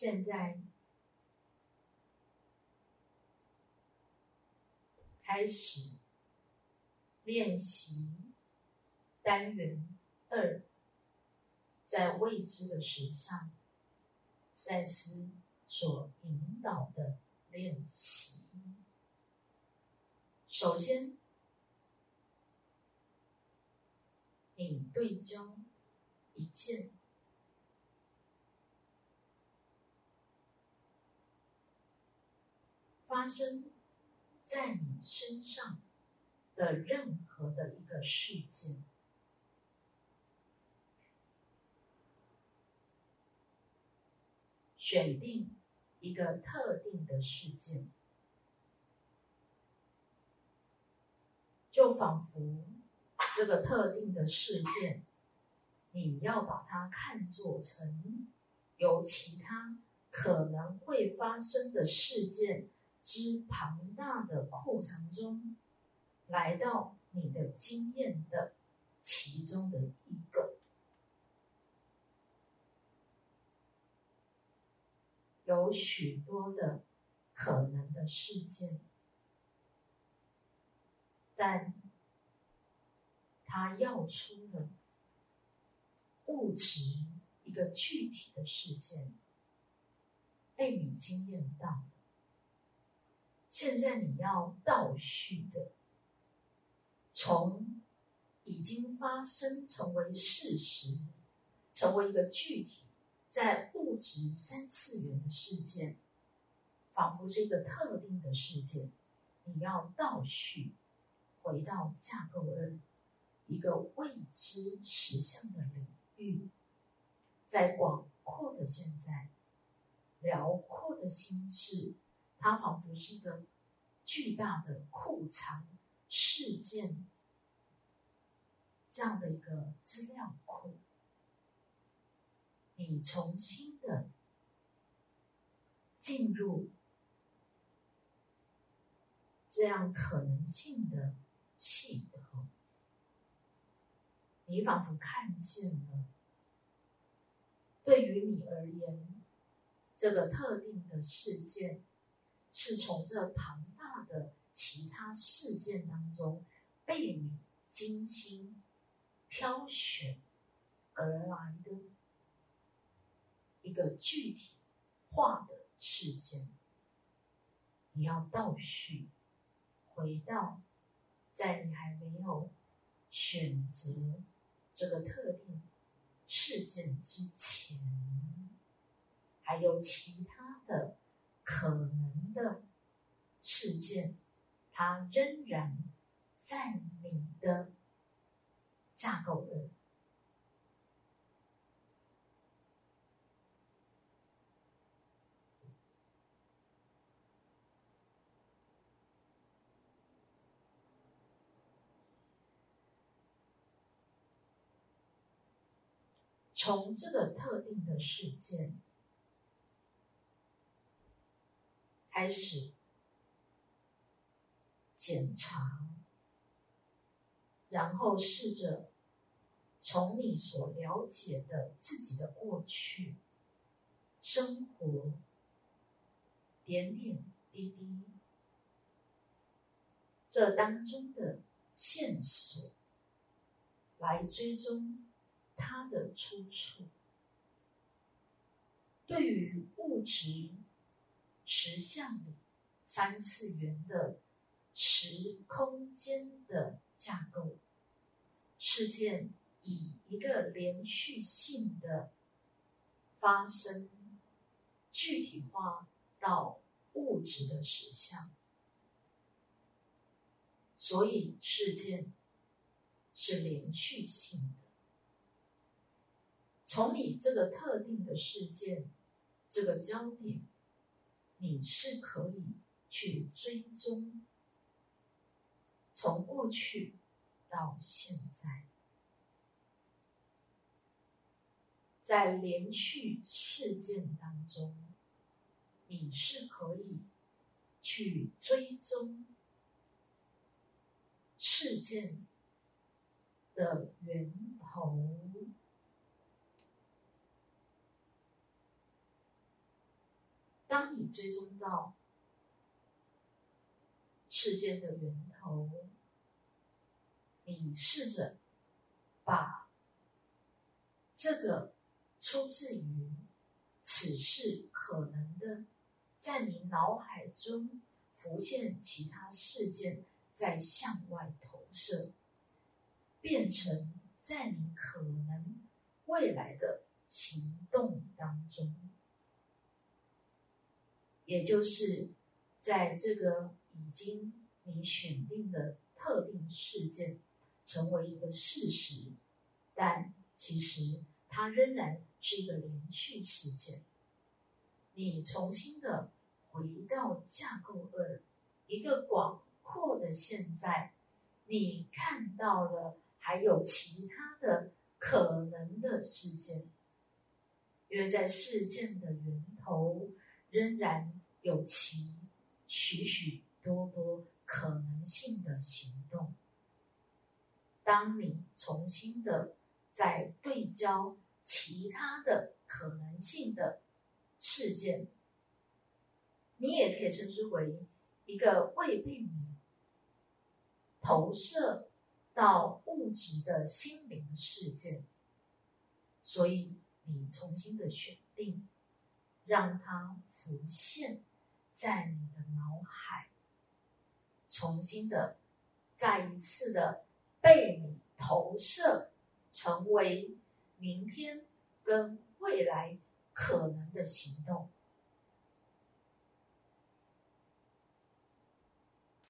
现在开始练习单元二，在未知的实相，赛斯所引导的练习。首先，你对焦一件。发生在你身上的任何的一个事件，选定一个特定的事件，就仿佛这个特定的事件，你要把它看作成由其他可能会发生的事件。之庞大的库藏中，来到你的经验的其中的一个，有许多的可能的事件，但他要出的物质一个具体的事件，被你经验到。现在你要倒叙的，从已经发生成为事实，成为一个具体在物质三次元的事件，仿佛是一个特定的事件，你要倒叙回到架构二，一个未知实相的领域，在广阔的现在，辽阔的心智。它仿佛是一个巨大的库藏事件这样的一个资料库，你重新的进入这样可能性的系统，你仿佛看见了，对于你而言，这个特定的事件。是从这庞大的其他事件当中被你精心挑选而来的一个具体化的事件，你要倒叙回到在你还没有选择这个特定事件之前，还有其他的。可能的事件，它仍然在你的架构的。从这个特定的事件。开始检查，然后试着从你所了解的自己的过去生活点点滴滴这当中的线索来追踪它的出处。对于物质。实相里三次元的时空间的架构，事件以一个连续性的发生具体化到物质的实相，所以事件是连续性的。从你这个特定的事件这个焦点。你是可以去追踪，从过去到现在，在连续事件当中，你是可以去追踪事件的源头。当你追踪到事件的源头，你试着把这个出自于此事可能的，在你脑海中浮现其他事件，在向外投射，变成在你可能未来的行动当中。也就是在这个已经你选定的特定事件成为一个事实，但其实它仍然是一个连续事件。你重新的回到架构二，一个广阔的现在，你看到了还有其他的可能的事件，因为在事件的源头仍然。有其许许多多可能性的行动。当你重新的在对焦其他的可能性的事件，你也可以称之为一个未被你投射到物质的心灵事件。所以你重新的选定，让它浮现。在你的脑海，重新的、再一次的被你投射，成为明天跟未来可能的行动。